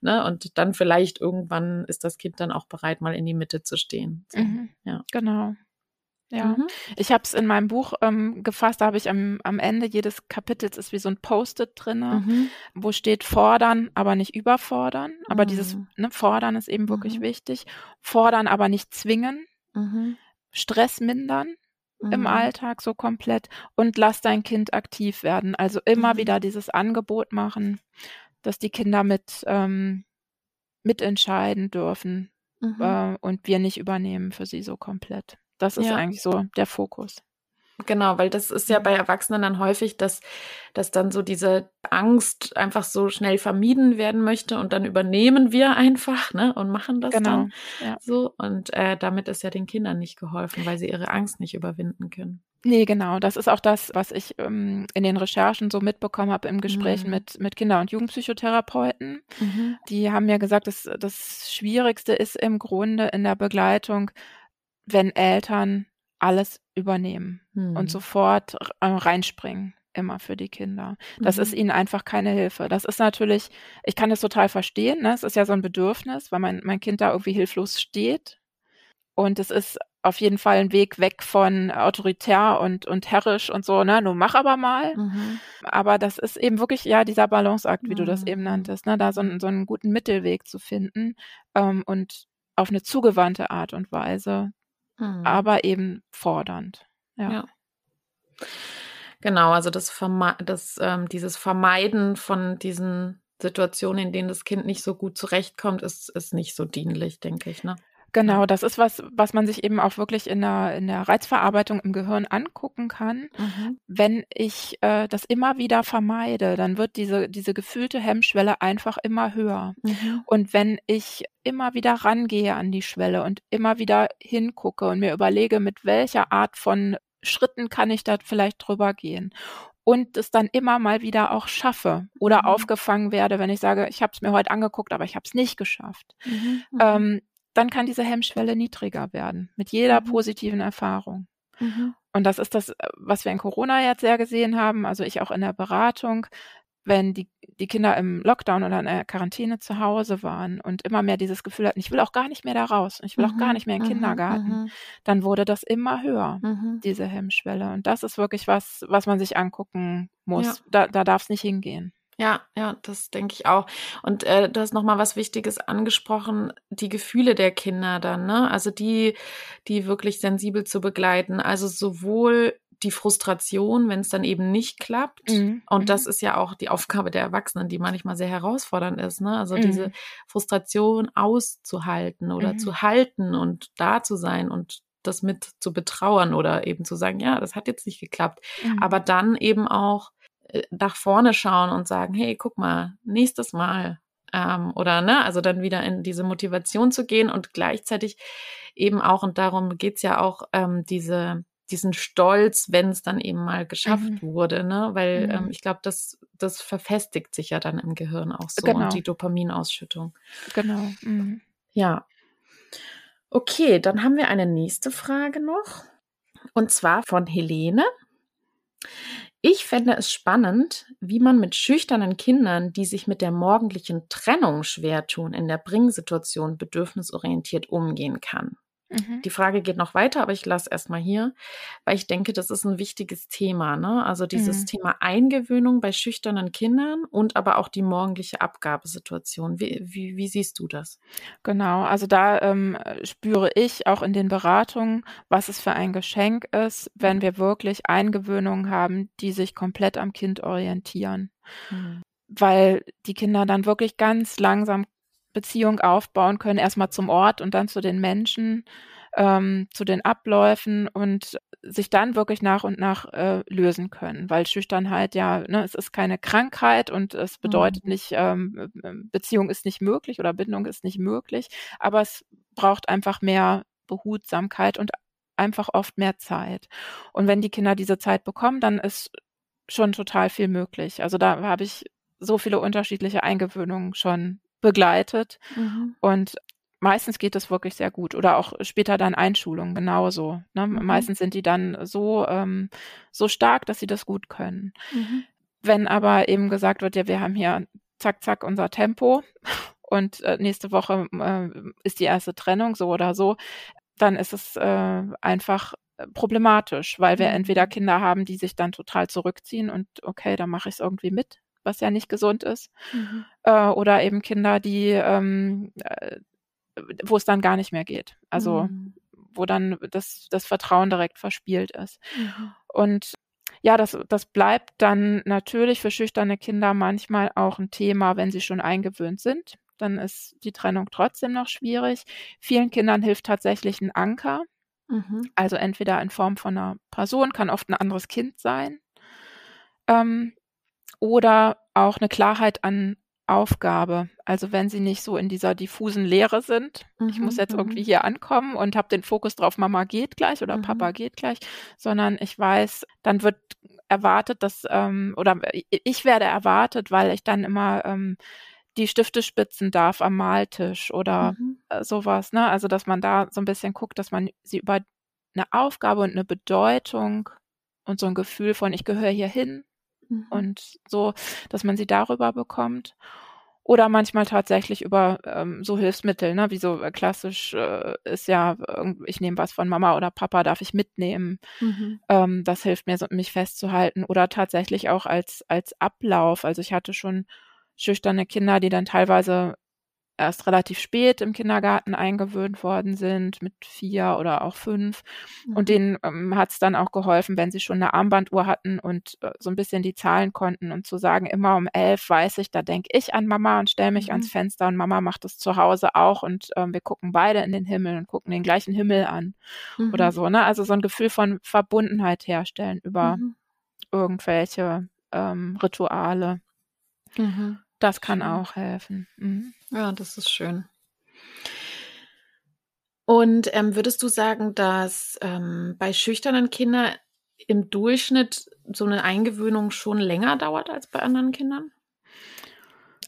ne, und dann vielleicht irgendwann ist das Kind dann auch bereit, mal in die Mitte zu stehen. So,
mhm. Ja. Genau. Ja, mhm. ich habe es in meinem Buch ähm, gefasst, da habe ich am, am Ende jedes Kapitels ist wie so ein Post-it drin, mhm. wo steht fordern, aber nicht überfordern. Aber mhm. dieses ne, Fordern ist eben wirklich mhm. wichtig. Fordern, aber nicht zwingen. Mhm. Stress mindern im mhm. Alltag so komplett und lass dein Kind aktiv werden. Also immer wieder dieses Angebot machen, dass die Kinder mit ähm, mitentscheiden dürfen äh, und wir nicht übernehmen für sie so komplett. Das ist ja. eigentlich so der Fokus.
Genau, weil das ist ja bei Erwachsenen dann häufig, dass, dass dann so diese Angst einfach so schnell vermieden werden möchte und dann übernehmen wir einfach ne, und machen das
Genau,
dann
ja.
so. Und äh, damit ist ja den Kindern nicht geholfen, weil sie ihre Angst nicht überwinden können.
Nee, genau. Das ist auch das, was ich ähm, in den Recherchen so mitbekommen habe im Gespräch
Mhm.
mit, mit Kinder- und Jugendpsychotherapeuten.
Mhm.
Die haben mir gesagt, dass das Schwierigste ist im Grunde in der Begleitung, wenn Eltern alles übernehmen
Mhm.
und sofort r- äh, reinspringen, immer für die Kinder. Das ist
Mhm.
ihnen einfach keine Hilfe. Das ist natürlich, ich kann das total verstehen, ne? Es ist ja so ein Bedürfnis, weil mein, mein Kind da irgendwie hilflos steht. Und es ist auf jeden Fall ein Weg weg von autoritär und, und herrisch und so, ne? Nun mach aber mal.
Mhm.
Aber das ist eben wirklich, ja, dieser Balanceakt, wie du das eben
Mhm.
nanntest, ne? Da so, einen- so einen guten Mittelweg zu finden ähm, und auf eine zugewandte Art und Weise,
Mhm.
aber eben fordernd. Ja.
Ja. Genau, also das, Verme das ähm, dieses Vermeiden von diesen Situationen, in denen das Kind nicht so gut zurechtkommt, ist, ist nicht so dienlich, denke ich. Ne?
Genau, das ist was, was man sich eben auch wirklich in der, in der Reizverarbeitung im Gehirn angucken kann.
Mhm.
Wenn ich äh, das immer wieder vermeide, dann wird diese, diese gefühlte Hemmschwelle einfach immer höher.
Mhm.
Und wenn ich immer wieder rangehe an die Schwelle und immer wieder hingucke und mir überlege, mit welcher Art von Schritten kann ich da vielleicht drüber gehen und es dann immer mal wieder auch schaffe oder
Mhm.
aufgefangen werde, wenn ich sage, ich habe es mir heute angeguckt, aber ich habe es nicht geschafft,
Mhm.
ähm, dann kann diese Hemmschwelle niedriger werden mit jeder
Mhm.
positiven Erfahrung.
Mhm.
Und das ist das, äh, was wir in Corona jetzt sehr gesehen haben, also ich auch in der Beratung, wenn die, die Kinder im Lockdown oder in der Quarantäne zu Hause waren und immer mehr dieses Gefühl hatten, ich will auch gar nicht mehr da raus, ich will auch gar
Mhm.
nicht mehr in den
Mhm.
Kindergarten,
Mhm.
dann wurde das immer höher,
Mhm.
diese Hemmschwelle. Und das ist wirklich was, was man sich angucken muss.
Ja.
Da, da darf es nicht hingehen.
Ja, ja, das denke ich auch. Und äh, du hast noch mal was Wichtiges angesprochen, die Gefühle der Kinder dann, ne? Also die, die wirklich sensibel zu begleiten. Also sowohl die Frustration, wenn es dann eben nicht klappt.
Mhm.
Und das
Mhm.
ist ja auch die Aufgabe der Erwachsenen, die manchmal sehr herausfordernd ist, ne? Also
Mhm.
diese Frustration auszuhalten oder
Mhm.
zu halten und da zu sein und das mit zu betrauern oder eben zu sagen, ja, das hat jetzt nicht geklappt
Mhm.
aber dann eben auch nach vorne schauen und sagen, hey, guck mal, nächstes Mal. Ähm, oder ne, also dann wieder in diese Motivation zu gehen und gleichzeitig eben auch, und darum geht's ja auch, ähm, diese, diesen Stolz, wenn es dann eben mal geschafft
Mhm.
wurde, ne? Weil
Mhm.
ähm, ich glaube, das, das verfestigt sich ja dann im Gehirn auch so
Genau.
und die Dopaminausschüttung.
Genau. Mhm.
Ja. Okay, dann haben wir eine nächste Frage noch. Und zwar von Helene. Ich fände es spannend, wie man mit schüchternen Kindern, die sich mit der morgendlichen Trennung schwer tun, in der Bringsituation bedürfnisorientiert umgehen kann.
Mhm.
Die Frage geht noch weiter, aber ich lasse erstmal hier, weil ich denke, das ist ein wichtiges Thema. Ne? Also dieses
Mhm.
Thema Eingewöhnung bei schüchternen Kindern und aber auch die morgendliche Abgabesituation. Wie, wie, wie siehst du das?
Genau, also da ähm, spüre ich auch in den Beratungen, was es für ein Geschenk ist, wenn wir wirklich Eingewöhnungen haben, die sich komplett am Kind orientieren.
Hm.
Weil die Kinder dann wirklich ganz langsam Beziehung aufbauen können, erstmal zum Ort und dann zu den Menschen, ähm, zu den Abläufen und sich dann wirklich nach und nach äh, lösen können, weil Schüchternheit ja, ne, es ist keine Krankheit und es bedeutet
Mhm.
nicht, ähm, Beziehung ist nicht möglich oder Bindung ist nicht möglich, aber es braucht einfach mehr Behutsamkeit und einfach oft mehr Zeit. Und wenn die Kinder diese Zeit bekommen, dann ist schon total viel möglich. Also da habe ich so viele unterschiedliche Eingewöhnungen schon begleitet
Mhm.
und meistens geht es wirklich sehr gut oder auch später dann Einschulung genauso. Ne?
Mhm.
Meistens sind die dann so ähm, so stark, dass sie das gut können.
Mhm.
Wenn aber eben gesagt wird, ja, wir haben hier zack zack unser Tempo und äh, nächste Woche äh, ist die erste Trennung so oder so, dann ist es äh, einfach problematisch, weil wir
Mhm.
entweder Kinder haben, die sich dann total zurückziehen und okay, dann mache ich es irgendwie mit, was ja nicht gesund ist,
Mhm.
äh, oder eben Kinder, die ähm, äh, wo es dann gar nicht mehr geht. Also
Mhm.
wo dann das, das Vertrauen direkt verspielt ist.
Mhm.
Und ja, das, das bleibt dann natürlich für schüchterne Kinder manchmal auch ein Thema, wenn sie schon eingewöhnt sind. Dann ist die Trennung trotzdem noch schwierig. Vielen Kindern hilft tatsächlich ein Anker. Mhm. Also entweder in Form von einer Person, kann oft ein anderes Kind sein, ähm, oder auch eine Klarheit an Aufgabe. Also wenn sie nicht so in dieser diffusen Leere sind, mhm, ich muss jetzt irgendwie mhm. hier ankommen und habe den Fokus drauf, Mama geht gleich oder mhm. Papa geht gleich, sondern ich weiß, dann wird erwartet, dass, ähm, oder ich werde erwartet, weil ich dann immer ähm, die Stifte spitzen darf am Maltisch oder mhm. äh, sowas. Ne? Also dass man da so ein bisschen guckt, dass man sie über eine Aufgabe und eine Bedeutung und so ein Gefühl von, ich gehöre hier hin, mhm. und so, dass man sie darüber bekommt. Oder manchmal tatsächlich über ähm, so Hilfsmittel, ne? wie so äh, klassisch äh, ist ja, ich nehme was von Mama oder Papa, darf ich mitnehmen. Mhm. Ähm, das hilft mir, so, mich festzuhalten. Oder tatsächlich auch als, als Ablauf. Also ich hatte schon schüchterne Kinder, die dann teilweise erst relativ spät im Kindergarten eingewöhnt worden sind, mit vier oder auch fünf. Mhm. Und denen ähm, hat es dann auch geholfen, wenn sie schon eine Armbanduhr hatten und äh, so ein bisschen die Zahlen konnten und zu sagen, immer um elf weiß ich, da denke ich an Mama und stelle mich mhm. ans Fenster und Mama macht es zu Hause auch und ähm, wir gucken beide in den Himmel und gucken den gleichen Himmel an mhm. oder so. Ne? Also so ein Gefühl von Verbundenheit herstellen über mhm. irgendwelche ähm, Rituale. Mhm. Das kann auch helfen. Mhm.
Ja, das ist schön. Und ähm, würdest du sagen, dass ähm, bei schüchternen Kindern im Durchschnitt so eine Eingewöhnung schon länger dauert als bei anderen Kindern?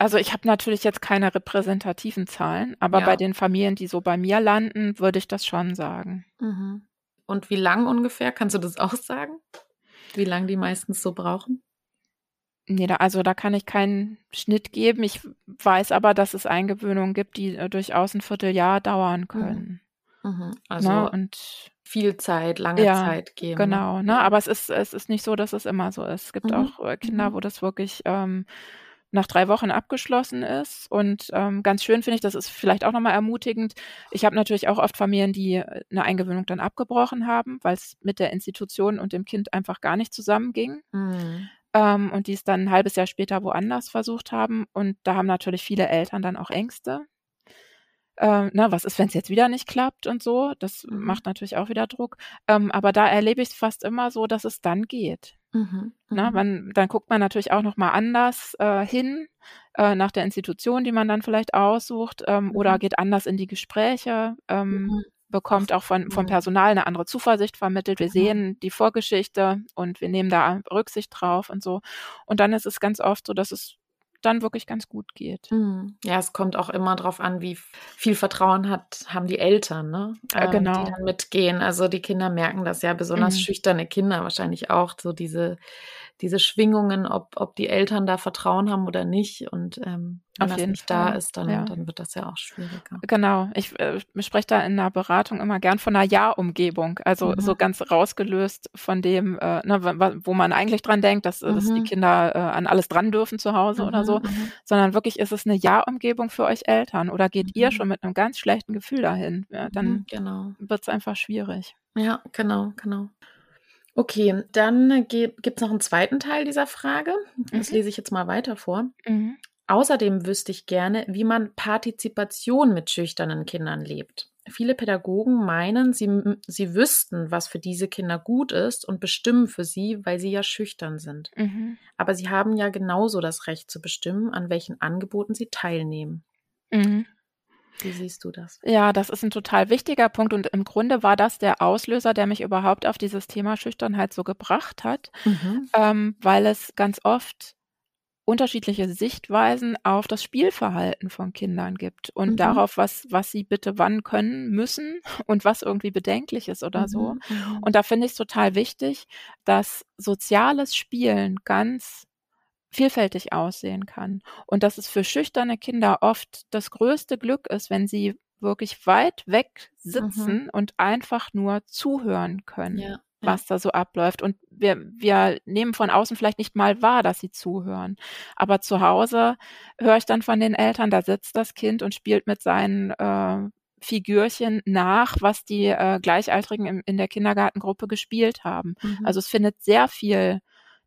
Also ich habe natürlich jetzt keine repräsentativen Zahlen, aber ja. bei den Familien, die so bei mir landen, würde ich das schon sagen.
Mhm. Und wie lang ungefähr? Kannst du das auch sagen? Wie lange die meistens so brauchen?
Nee, da, also da kann ich keinen Schnitt geben. Ich weiß aber, dass es Eingewöhnungen gibt, die äh, durchaus ein Vierteljahr dauern mhm. können.
Mhm. Also ne? und viel Zeit, lange ja, Zeit geben.
Ne? Genau, ne? Aber es ist, es ist nicht so, dass es immer so ist. Es gibt mhm. auch äh, Kinder, mhm. wo das wirklich ähm, nach drei Wochen abgeschlossen ist. Und ähm, ganz schön finde ich, das ist vielleicht auch nochmal ermutigend. Ich habe natürlich auch oft Familien, die äh, eine Eingewöhnung dann abgebrochen haben, weil es mit der Institution und dem Kind einfach gar nicht zusammenging. Mhm ähm, und die es dann ein halbes Jahr später woanders versucht haben. Und da haben natürlich viele Eltern dann auch Ängste. Ähm, na, was ist, wenn es jetzt wieder nicht klappt und so? Das mhm. macht natürlich auch wieder Druck. Ähm, aber da erlebe ich es fast immer so, dass es dann geht. Mhm. Na, mhm. man, dann guckt man natürlich auch noch mal anders äh, hin äh, nach der Institution, die man dann vielleicht aussucht, ähm, mhm. oder geht anders in die Gespräche. Ähm, mhm bekommt auch von, vom Personal eine andere Zuversicht vermittelt. Wir sehen die Vorgeschichte und wir nehmen da Rücksicht drauf und so. Und dann ist es ganz oft so, dass es dann wirklich ganz gut geht.
Hm. Ja, es kommt auch immer darauf an, wie viel Vertrauen hat, haben die Eltern, ne?
Ähm, genau.
Die dann mitgehen. Also die Kinder merken das ja, besonders mhm. schüchterne Kinder wahrscheinlich auch, so diese, diese Schwingungen, ob, ob die Eltern da Vertrauen haben oder nicht. Und ähm, wenn Auf das nicht Fall. da ist, dann, ja. dann wird das ja auch schwieriger.
Genau. Ich äh, spreche da in der Beratung immer gern von einer Ja-Umgebung. Also mhm. so ganz rausgelöst von dem, äh, ne, wo man eigentlich dran denkt, dass, mhm. dass die mhm. Kinder äh, an alles dran dürfen zu Hause mhm. oder so, mhm. sondern wirklich ist es eine Ja-Umgebung für euch Eltern. Oder geht ihr schon mit einem ganz schlechten Gefühl dahin? Ja, dann genau. wird es einfach schwierig.
Ja, genau, genau. Okay, dann gibt es noch einen zweiten Teil dieser Frage. Das mhm. lese ich jetzt mal weiter vor. Mhm. Außerdem wüsste ich gerne, wie man Partizipation mit schüchternen Kindern lebt. Viele Pädagogen meinen, sie, sie wüssten, was für diese Kinder gut ist und bestimmen für sie, weil sie ja schüchtern sind. Mhm. Aber sie haben ja genauso das Recht zu bestimmen, an welchen Angeboten sie teilnehmen. Mhm. Wie siehst du das?
Ja, das ist ein total wichtiger Punkt und im Grunde war das der Auslöser, der mich überhaupt auf dieses Thema Schüchternheit so gebracht hat, mhm. ähm, weil es ganz oft unterschiedliche Sichtweisen auf das Spielverhalten von Kindern gibt und mhm. darauf, was, was sie bitte wann können müssen und was irgendwie bedenklich ist oder mhm. so. Mhm. Und da finde ich es total wichtig, dass soziales Spielen ganz vielfältig aussehen kann. Und dass es für schüchterne Kinder oft das größte Glück ist, wenn sie wirklich weit weg sitzen mhm. und einfach nur zuhören können, ja, was da so abläuft. Und wir, wir nehmen von außen vielleicht nicht mal wahr, dass sie zuhören. Aber zu Hause höre ich dann von den Eltern, da sitzt das Kind und spielt mit seinen äh, Figürchen nach, was die äh, Gleichaltrigen in, in der Kindergartengruppe gespielt haben. Mhm. Also es findet sehr viel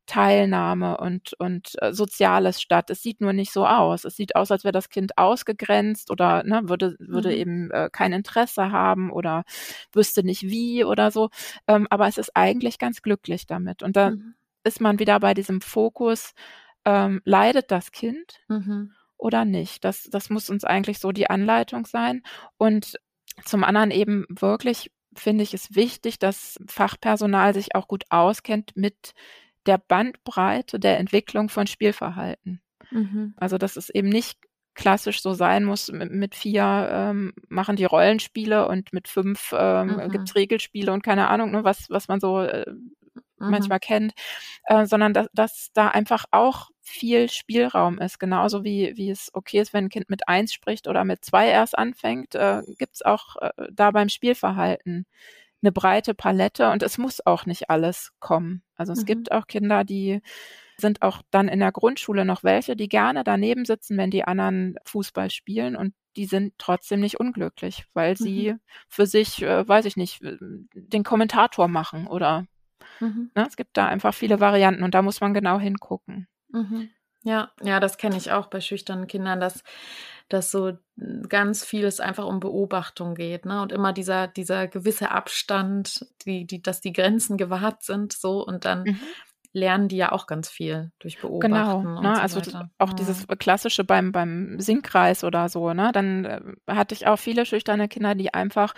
Teilnahme und, und äh, Soziales statt. Es sieht nur nicht so aus. Es sieht aus, als wäre das Kind ausgegrenzt oder ne, würde, würde mhm. eben äh, kein Interesse haben oder wüsste nicht wie oder so. Ähm, aber es ist eigentlich ganz glücklich damit. Und da mhm. ist man wieder bei diesem Fokus, ähm, leidet das Kind mhm. oder nicht? Das, das muss uns eigentlich so die Anleitung sein. Und zum anderen eben wirklich finde ich es wichtig, dass Fachpersonal sich auch gut auskennt mit der Bandbreite der Entwicklung von Spielverhalten. Mhm. Also dass es eben nicht klassisch so sein muss, mit, mit vier ähm, machen die Rollenspiele und mit fünf ähm, gibt es Regelspiele und keine Ahnung, ne, was, was man so äh, manchmal kennt, äh, sondern dass, dass da einfach auch viel Spielraum ist, genauso wie, wie es okay ist, wenn ein Kind mit eins spricht oder mit zwei erst anfängt, äh, gibt es auch äh, da beim Spielverhalten eine breite Palette und es muss auch nicht alles kommen. Also es mhm. gibt auch Kinder, die sind auch dann in der Grundschule noch welche, die gerne daneben sitzen, wenn die anderen Fußball spielen und die sind trotzdem nicht unglücklich, weil sie mhm. für sich, äh, weiß ich nicht, den Kommentator machen oder mhm. ne, es gibt da einfach viele Varianten und da muss man genau hingucken.
Mhm. Ja, ja, das kenne ich auch bei schüchternen Kindern, dass, dass so ganz vieles einfach um Beobachtung geht, ne? Und immer dieser, dieser gewisse Abstand, die, die, dass die Grenzen gewahrt sind, so und dann mhm. lernen die ja auch ganz viel durch genau, Beobachten.
Genau, ne? so also weiter. auch ja. dieses klassische beim, beim Singkreis oder so, ne? Dann äh, hatte ich auch viele schüchterne Kinder, die einfach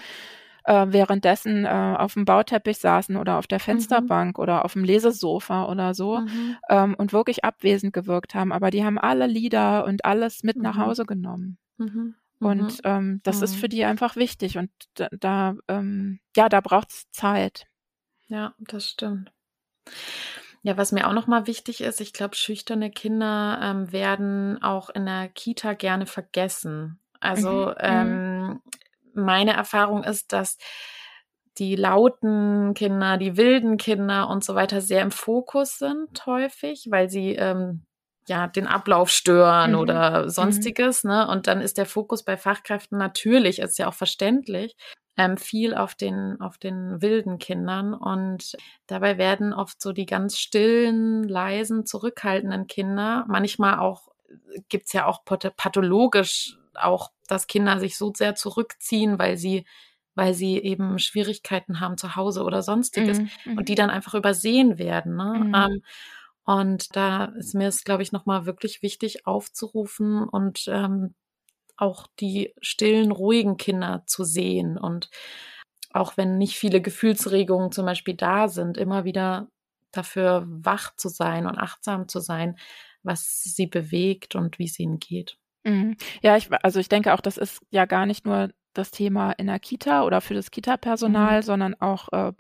äh, währenddessen äh, auf dem Bauteppich saßen oder auf der mhm. Fensterbank mhm. oder auf dem Lesesofa oder so mhm. ähm, und wirklich abwesend gewirkt haben. Aber die haben alle Lieder und alles mit mhm. nach Hause genommen. Mhm. Und mhm. ähm, das ist für die einfach wichtig und da, da ähm, ja, da braucht es Zeit.
Ja, das stimmt. Ja, was mir auch nochmal wichtig ist, ich glaube, schüchterne Kinder ähm, werden auch in der Kita gerne vergessen. Also ähm, meine Erfahrung ist, dass die lauten Kinder, die wilden Kinder und so weiter sehr im Fokus sind häufig, weil sie ähm, ja den Ablauf stören mhm. oder mhm. sonstiges. Mhm. Ne? Und dann ist der Fokus bei Fachkräften natürlich, ist ja auch verständlich, ähm, viel auf den auf den wilden Kindern und dabei werden oft so die ganz stillen, leisen, zurückhaltenden Kinder manchmal auch gibt's ja auch pathologisch auch, dass Kinder sich so sehr zurückziehen, weil sie weil sie eben Schwierigkeiten haben zu Hause oder sonstiges mhm, und mhm. die dann einfach übersehen werden. Ne? Mhm. Ähm, und da ist mir es, glaube ich, nochmal wirklich wichtig aufzurufen und ähm, auch die stillen, ruhigen Kinder zu sehen und auch wenn nicht viele Gefühlsregungen zum Beispiel da sind, immer wieder dafür wach zu sein und achtsam zu sein, was sie bewegt und wie es ihnen geht.
Mhm. Ja, ich, also ich denke auch, das ist ja gar nicht nur das Thema in der Kita oder für das Kita-Personal, mhm. sondern auch äh,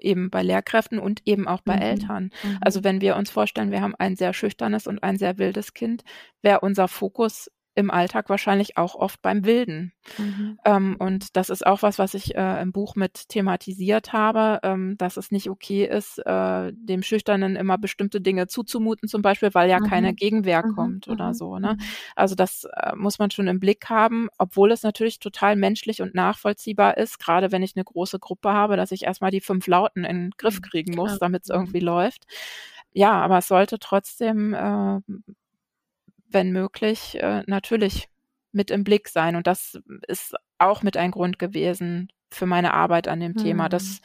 eben bei Lehrkräften und eben auch bei mhm. Eltern. Mhm. Also wenn wir uns vorstellen, wir haben ein sehr schüchternes und ein sehr wildes Kind, wäre unser Fokus im Alltag wahrscheinlich auch oft beim Wilden. Mhm. Ähm, und das ist auch was, was ich äh, im Buch mit thematisiert habe, ähm, dass es nicht okay ist, äh, dem Schüchternen immer bestimmte Dinge zuzumuten, zum Beispiel, weil ja mhm. keine Gegenwehr mhm. kommt oder mhm. so. Ne? Mhm. Also das äh, muss man schon im Blick haben, obwohl es natürlich total menschlich und nachvollziehbar ist, gerade wenn ich eine große Gruppe habe, dass ich erstmal die fünf Lauten in den Griff mhm. kriegen muss, damit es irgendwie läuft. Ja, aber es sollte trotzdem äh, wenn möglich, äh, natürlich mit im Blick sein. Und das ist auch mit ein Grund gewesen für meine Arbeit an dem mhm. Thema, dass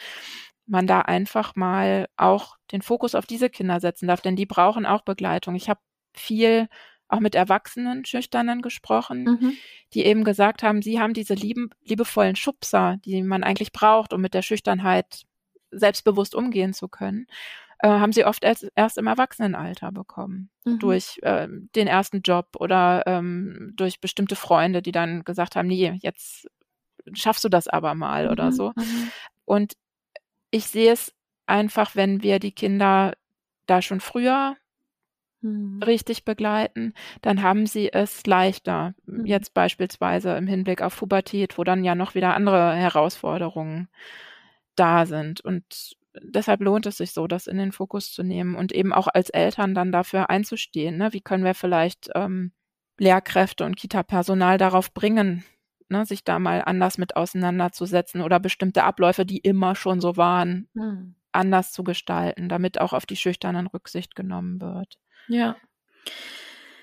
man da einfach mal auch den Fokus auf diese Kinder setzen darf, denn die brauchen auch Begleitung. Ich habe viel auch mit Erwachsenen, Schüchternen gesprochen, mhm. die eben gesagt haben, sie haben diese lieben, liebevollen Schubser, die man eigentlich braucht, um mit der Schüchternheit selbstbewusst umgehen zu können äh, haben sie oft erst, erst im Erwachsenenalter bekommen. Mhm. Durch äh, den ersten Job oder ähm, durch bestimmte Freunde, die dann gesagt haben, nee, jetzt schaffst du das aber mal mhm. oder so. Mhm. Und ich sehe es einfach, wenn wir die Kinder da schon früher mhm. richtig begleiten, dann haben sie es leichter. Mhm. Jetzt beispielsweise im Hinblick auf Pubertät, wo dann ja noch wieder andere Herausforderungen da sind. Und deshalb lohnt es sich so, das in den Fokus zu nehmen und eben auch als Eltern dann dafür einzustehen. Ne? Wie können wir vielleicht ähm, Lehrkräfte und Kita-Personal darauf bringen, ne, sich da mal anders mit auseinanderzusetzen oder bestimmte Abläufe, die immer schon so waren, hm. anders zu gestalten, damit auch auf die Schüchternen Rücksicht genommen wird.
Ja.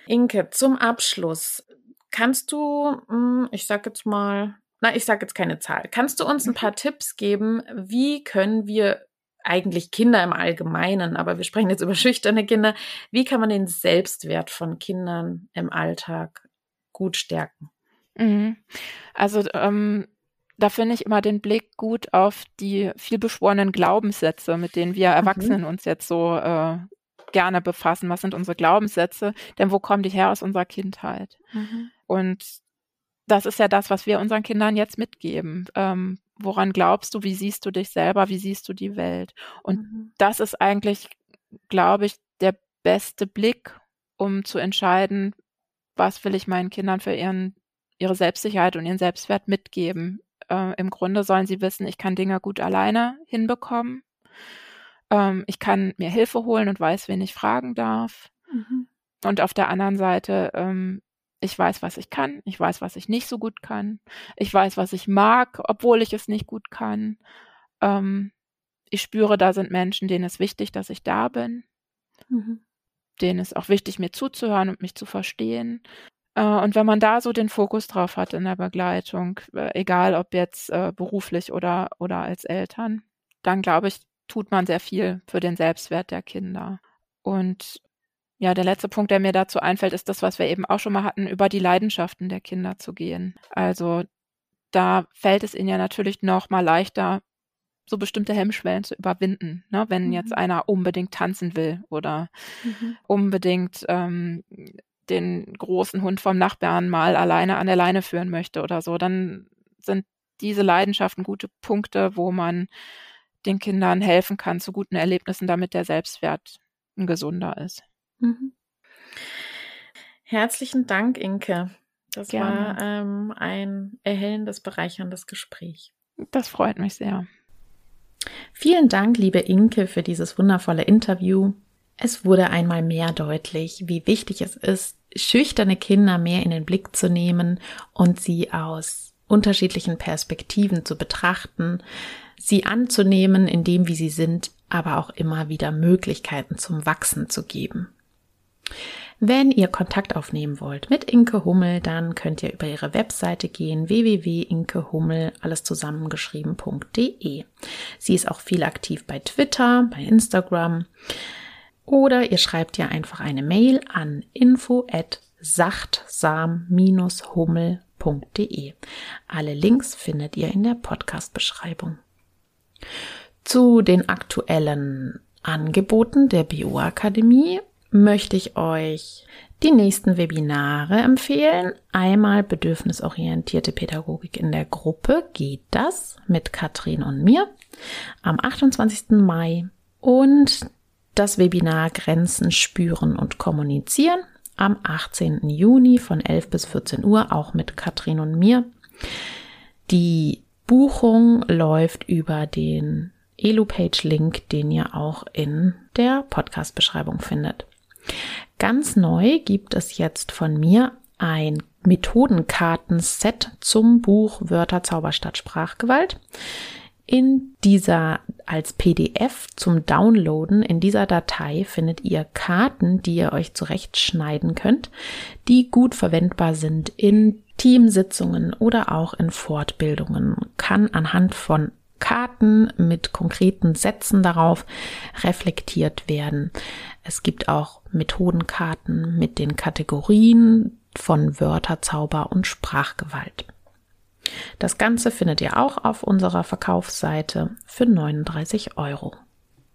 Inke, zum Abschluss. Kannst du, hm, ich sag jetzt mal, na, ich sag jetzt keine Zahl. Kannst du uns ein paar Tipps geben, wie können wir eigentlich Kinder im Allgemeinen, aber wir sprechen jetzt über schüchterne Kinder, wie kann man den Selbstwert von Kindern im Alltag gut stärken?
Mhm. Also ähm, da finde ich immer den Blick gut auf die vielbeschworenen Glaubenssätze, mit denen wir mhm. Erwachsenen mhm. uns jetzt so äh, gerne befassen. Was sind unsere Glaubenssätze? Denn wo kommen die her aus unserer Kindheit? Mhm. Und das ist ja das, was wir unseren Kindern jetzt mitgeben. Ähm, woran glaubst du? Wie siehst du dich selber? Wie siehst du die Welt? Und mhm. das ist eigentlich, glaube ich, der beste Blick, um zu entscheiden, was will ich meinen Kindern für ihren, ihre Selbstsicherheit und ihren Selbstwert mitgeben. Äh, Im Grunde sollen sie wissen, ich kann Dinge gut alleine hinbekommen. Ähm, ich kann mir Hilfe holen und weiß, wen ich fragen darf. Mhm. Und auf der anderen Seite, ähm, ich weiß, was ich kann, ich weiß, was ich nicht so gut kann, ich weiß, was ich mag, obwohl ich es nicht gut kann. Ähm, ich spüre, da sind Menschen, denen es wichtig, dass ich da bin, mhm. denen es auch wichtig, mir zuzuhören und mich zu verstehen. Äh, und wenn man da so den Fokus drauf hat in der Begleitung, äh, egal ob jetzt äh, beruflich oder, oder als Eltern, dann glaube ich, tut man sehr viel für den Selbstwert der Kinder. Und ja, der letzte Punkt, der mir dazu einfällt, ist das, was wir eben auch schon mal hatten, über die Leidenschaften der Kinder zu gehen. Also da fällt es ihnen ja natürlich noch mal leichter, so bestimmte Hemmschwellen zu überwinden. Ne? Wenn mhm. jetzt einer unbedingt tanzen will oder mhm. unbedingt ähm, den großen Hund vom Nachbarn mal alleine an der Leine führen möchte oder so, dann sind diese Leidenschaften gute Punkte, wo man den Kindern helfen kann zu guten Erlebnissen, damit der Selbstwert ein gesunder ist. Mhm.
Herzlichen Dank, Inke. Das Gerne. war ähm, ein erhellendes, bereicherndes Gespräch.
Das freut mich sehr.
Vielen Dank, liebe Inke, für dieses wundervolle Interview. Es wurde einmal mehr deutlich, wie wichtig es ist, schüchterne Kinder mehr in den Blick zu nehmen und sie aus unterschiedlichen Perspektiven zu betrachten, sie anzunehmen in dem, wie sie sind, aber auch immer wieder Möglichkeiten zum Wachsen zu geben. Wenn ihr Kontakt aufnehmen wollt mit Inke Hummel, dann könnt ihr über ihre Webseite gehen www.inkehummel alles zusammengeschrieben.de. Sie ist auch viel aktiv bei Twitter, bei Instagram oder ihr schreibt ihr einfach eine Mail an info sachtsam-hummel.de. Alle Links findet ihr in der Podcast-Beschreibung. Zu den aktuellen Angeboten der BU-Akademie möchte ich euch die nächsten Webinare empfehlen. Einmal bedürfnisorientierte Pädagogik in der Gruppe geht das mit Katrin und mir am 28. Mai und das Webinar Grenzen spüren und kommunizieren am 18. Juni von 11 bis 14 Uhr auch mit Katrin und mir. Die Buchung läuft über den Elu-Page-Link, den ihr auch in der Podcast-Beschreibung findet. Ganz neu gibt es jetzt von mir ein Methodenkartenset zum Buch Wörter Zauberstadt Sprachgewalt. In dieser als PDF zum Downloaden in dieser Datei findet ihr Karten, die ihr euch zurechtschneiden könnt, die gut verwendbar sind in Teamsitzungen oder auch in Fortbildungen. Kann anhand von Karten mit konkreten Sätzen darauf reflektiert werden. Es gibt auch Methodenkarten mit den Kategorien von Wörter, Zauber und Sprachgewalt. Das Ganze findet ihr auch auf unserer Verkaufsseite für 39 Euro.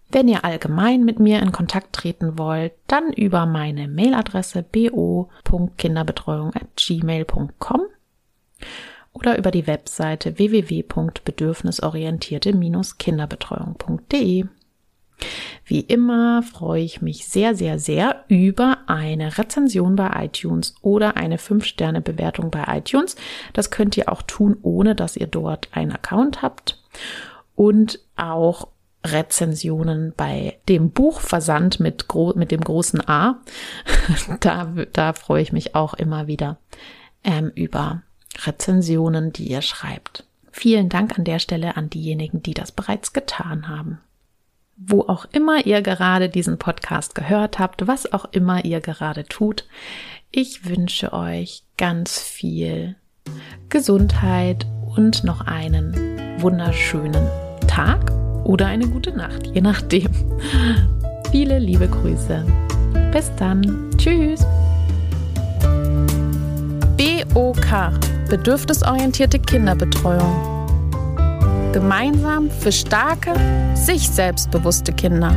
Wenn ihr allgemein mit mir in Kontakt treten wollt, dann über meine Mailadresse bo.kinderbetreuung@gmail.com oder über die Webseite www.bedürfnisorientierte-kinderbetreuung.de. Wie immer freue ich mich sehr, sehr, sehr über eine Rezension bei iTunes oder eine 5-Sterne-Bewertung bei iTunes. Das könnt ihr auch tun, ohne dass ihr dort einen Account habt. Und auch Rezensionen bei dem Buchversand mit, mit dem großen A. da, da freue ich mich auch immer wieder ähm, über Rezensionen, die ihr schreibt. Vielen Dank an der Stelle an diejenigen, die das bereits getan haben. Wo auch immer ihr gerade diesen Podcast gehört habt, was auch immer ihr gerade tut. Ich wünsche euch ganz viel Gesundheit und noch einen wunderschönen Tag oder eine gute Nacht, je nachdem. Viele liebe Grüße. Bis dann. Tschüss. BOK Bedürfnisorientierte Kinderbetreuung. Gemeinsam für starke, sich selbstbewusste Kinder.